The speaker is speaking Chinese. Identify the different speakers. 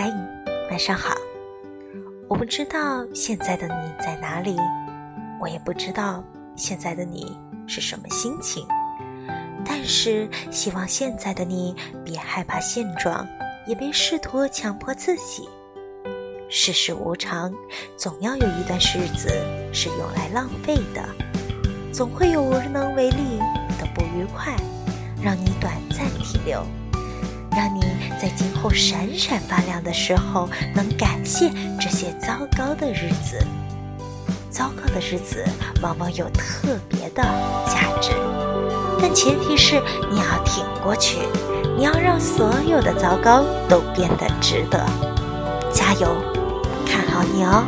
Speaker 1: 嗨，晚上好。我不知道现在的你在哪里，我也不知道现在的你是什么心情。但是，希望现在的你别害怕现状，也别试图强迫自己。世事无常，总要有一段日子是用来浪费的，总会有无能为力的不愉快，让你短暂停留。让你在今后闪闪发亮的时候，能感谢这些糟糕的日子。糟糕的日子往往有特别的价值，但前提是你要挺过去，你要让所有的糟糕都变得值得。加油，看好你哦！